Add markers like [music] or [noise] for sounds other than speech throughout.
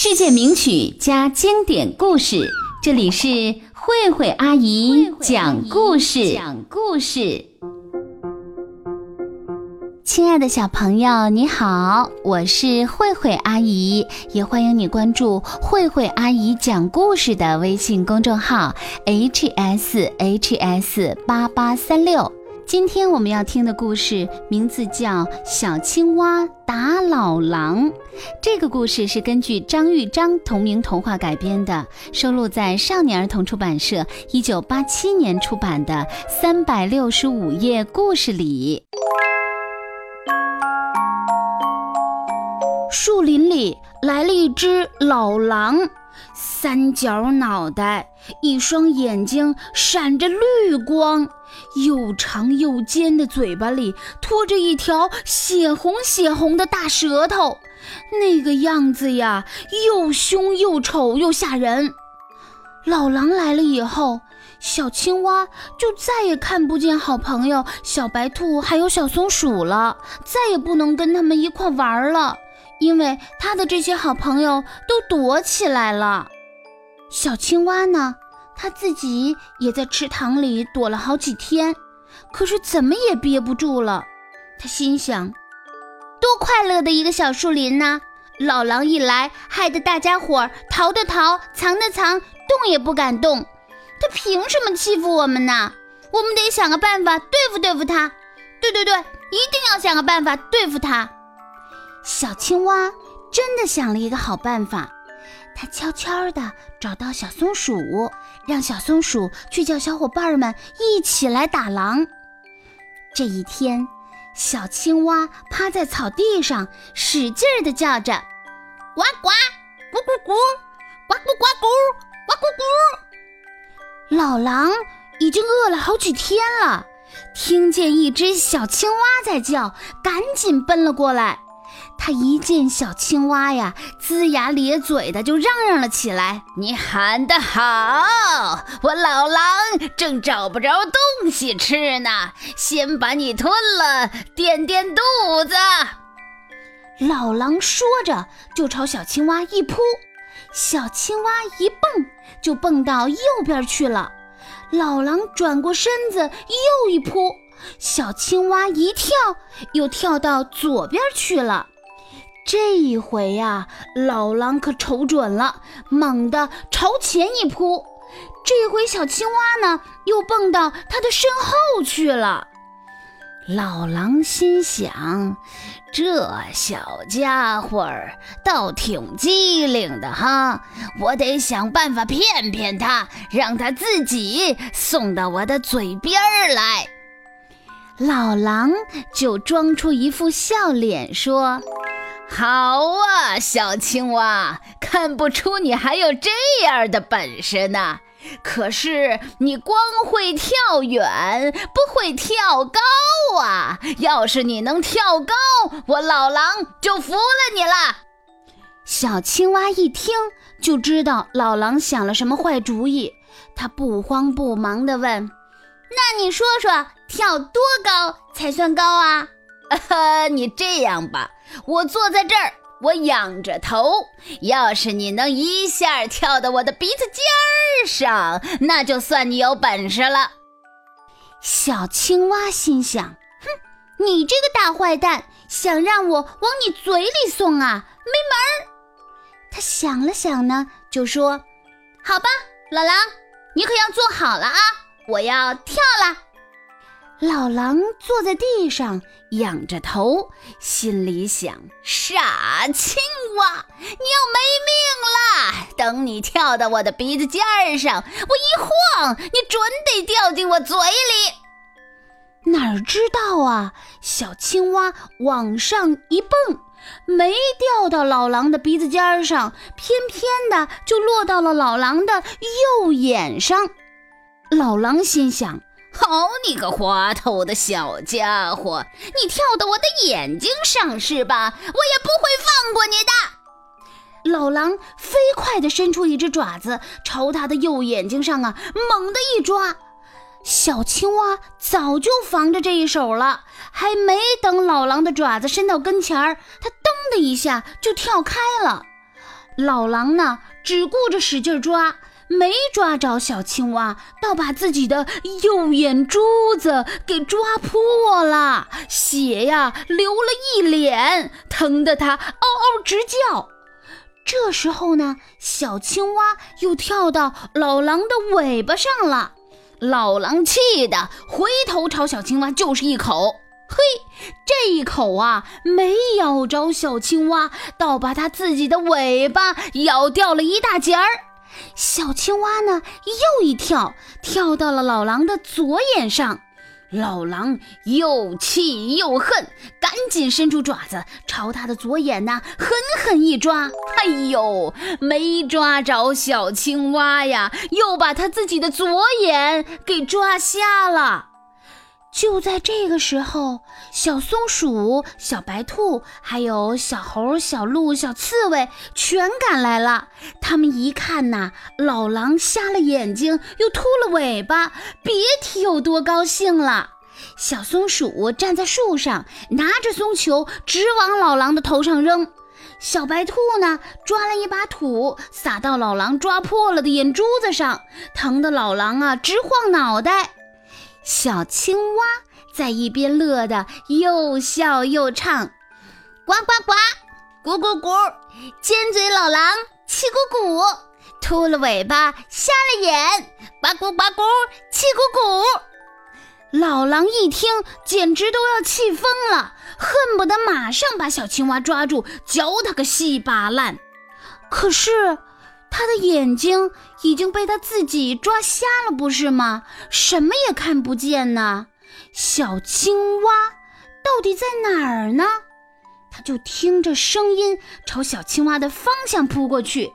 世界名曲加经典故事，这里是慧慧阿姨讲故事。讲故事，亲爱的小朋友，你好，我是慧慧阿姨，也欢迎你关注慧慧阿姨讲故事的微信公众号 h s h s 八八三六。今天我们要听的故事名字叫《小青蛙打老狼》。这个故事是根据张玉章同名童话改编的，收录在少年儿童出版社一九八七年出版的《三百六十五页故事》里。树林里来了一只老狼，三角脑袋，一双眼睛闪着绿光。又长又尖的嘴巴里拖着一条血红血红的大舌头，那个样子呀，又凶又丑又吓人。老狼来了以后，小青蛙就再也看不见好朋友小白兔还有小松鼠了，再也不能跟他们一块玩了，因为他的这些好朋友都躲起来了。小青蛙呢？他自己也在池塘里躲了好几天，可是怎么也憋不住了。他心想：多快乐的一个小树林呢！老狼一来，害得大家伙逃的逃，藏的藏，动也不敢动。他凭什么欺负我们呢？我们得想个办法对付对付他。对对对，一定要想个办法对付他。小青蛙真的想了一个好办法。他悄悄地找到小松鼠，让小松鼠去叫小伙伴们一起来打狼。这一天，小青蛙趴在草地上，使劲地叫着：“呱呱，咕咕咕，呱咕呱咕，呱咕咕。”老狼已经饿了好几天了，听见一只小青蛙在叫，赶紧奔了过来。他一见小青蛙呀，龇牙咧嘴的就嚷嚷了起来：“你喊得好！我老狼正找不着东西吃呢，先把你吞了，垫垫肚子。”老狼说着就朝小青蛙一扑，小青蛙一蹦就蹦到右边去了。老狼转过身子又一扑，小青蛙一跳又跳到左边去了。这一回呀，老狼可瞅准了，猛地朝前一扑。这回小青蛙呢，又蹦到他的身后去了。老狼心想：这小家伙儿倒挺机灵的哈，我得想办法骗骗他，让他自己送到我的嘴边儿来。老狼就装出一副笑脸说。好啊，小青蛙，看不出你还有这样的本事呢。可是你光会跳远，不会跳高啊！要是你能跳高，我老狼就服了你了。小青蛙一听就知道老狼想了什么坏主意，他不慌不忙地问：“那你说说，跳多高才算高啊？”啊 [laughs] 哈你这样吧。我坐在这儿，我仰着头。要是你能一下跳到我的鼻子尖儿上，那就算你有本事了。小青蛙心想：哼，你这个大坏蛋，想让我往你嘴里送啊？没门儿！他想了想呢，就说：“好吧，老狼，你可要坐好了啊！我要跳了。”老狼坐在地上，仰着头，心里想：傻青蛙，你要没命了！等你跳到我的鼻子尖儿上，我一晃，你准得掉进我嘴里。哪知道啊，小青蛙往上一蹦，没掉到老狼的鼻子尖儿上，偏偏的就落到了老狼的右眼上。老狼心想。好你个滑头的小家伙！你跳到我的眼睛上是吧？我也不会放过你的。老狼飞快地伸出一只爪子，朝他的右眼睛上啊猛地一抓。小青蛙早就防着这一手了，还没等老狼的爪子伸到跟前儿，它噔的一下就跳开了。老狼呢，只顾着使劲抓，没抓着小青蛙，倒把自己的右眼珠子给抓破了，血呀流了一脸，疼得它嗷嗷直叫。这时候呢，小青蛙又跳到老狼的尾巴上了，老狼气得回头朝小青蛙就是一口。嘿，这一口啊，没咬着小青蛙，倒把它自己的尾巴咬掉了一大截儿。小青蛙呢，又一跳，跳到了老狼的左眼上。老狼又气又恨，赶紧伸出爪子，朝他的左眼呐狠狠一抓。哎呦，没抓着小青蛙呀，又把他自己的左眼给抓瞎了。就在这个时候，小松鼠、小白兔，还有小猴、小鹿、小刺猬全赶来了。他们一看呐，老狼瞎了眼睛，又秃了尾巴，别提有多高兴了。小松鼠站在树上，拿着松球直往老狼的头上扔。小白兔呢，抓了一把土撒到老狼抓破了的眼珠子上，疼得老狼啊直晃脑袋。小青蛙在一边乐得又笑又唱，呱呱呱，咕咕咕，尖嘴老狼气鼓鼓，秃了尾巴瞎了眼，呱咕呱咕，气鼓鼓。老狼一听，简直都要气疯了，恨不得马上把小青蛙抓住，嚼它个稀巴烂。可是。他的眼睛已经被他自己抓瞎了，不是吗？什么也看不见呢。小青蛙到底在哪儿呢？他就听着声音朝小青蛙的方向扑过去。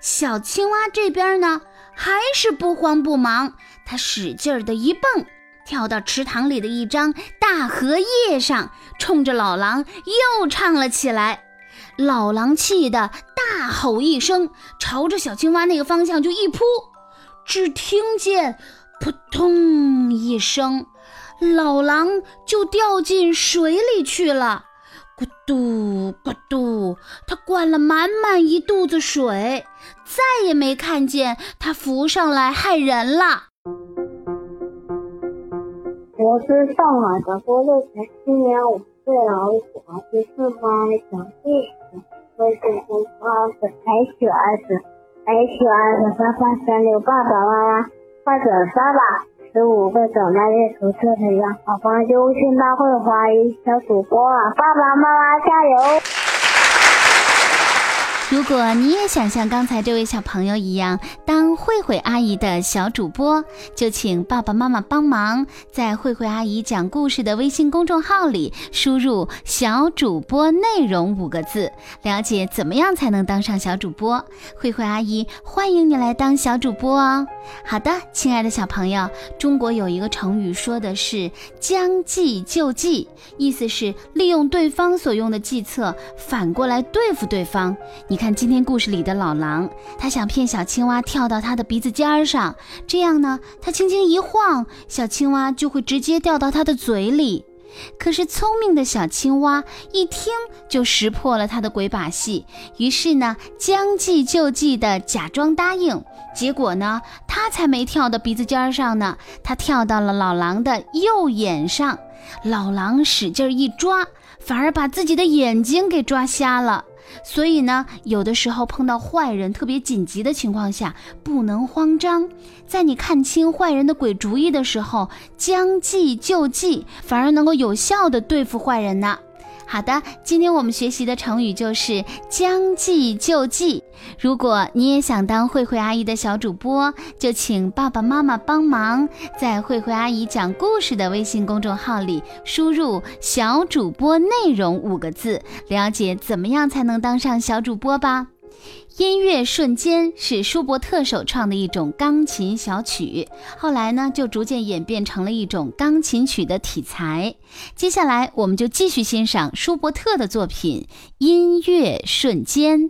小青蛙这边呢，还是不慌不忙。他使劲儿的一蹦，跳到池塘里的一张大荷叶上，冲着老狼又唱了起来。老狼气得大吼一声，朝着小青蛙那个方向就一扑，只听见扑通一声，老狼就掉进水里去了。咕嘟咕嘟，他灌了满满一肚子水，再也没看见他浮上来害人了。我是上海的郭乐晨，今年五岁了，我喜欢听四方讲故事。我喜欢花子，H S H S 三三三六爸爸妈妈快转发吧！十五个长大阅读测的呀，好房优信大会怀疑小主播啊，爸爸妈妈加油！如果你也想像刚才这位小朋友一样当慧慧阿姨的小主播，就请爸爸妈妈帮忙，在慧慧阿姨讲故事的微信公众号里输入“小主播内容”五个字，了解怎么样才能当上小主播。慧慧阿姨欢迎你来当小主播哦。好的，亲爱的小朋友，中国有一个成语说的是“将计就计”，意思是利用对方所用的计策，反过来对付对方。你。看今天故事里的老狼，他想骗小青蛙跳到他的鼻子尖上，这样呢，他轻轻一晃，小青蛙就会直接掉到他的嘴里。可是聪明的小青蛙一听就识破了他的鬼把戏，于是呢，将计就计的假装答应。结果呢，他才没跳到鼻子尖上呢，他跳到了老狼的右眼上。老狼使劲一抓，反而把自己的眼睛给抓瞎了。所以呢，有的时候碰到坏人特别紧急的情况下，不能慌张。在你看清坏人的鬼主意的时候，将计就计，反而能够有效的对付坏人呢。好的，今天我们学习的成语就是将计就计。如果你也想当慧慧阿姨的小主播，就请爸爸妈妈帮忙，在慧慧阿姨讲故事的微信公众号里输入“小主播内容”五个字，了解怎么样才能当上小主播吧。音乐瞬间是舒伯特首创的一种钢琴小曲，后来呢就逐渐演变成了一种钢琴曲的题材。接下来我们就继续欣赏舒伯特的作品《音乐瞬间》。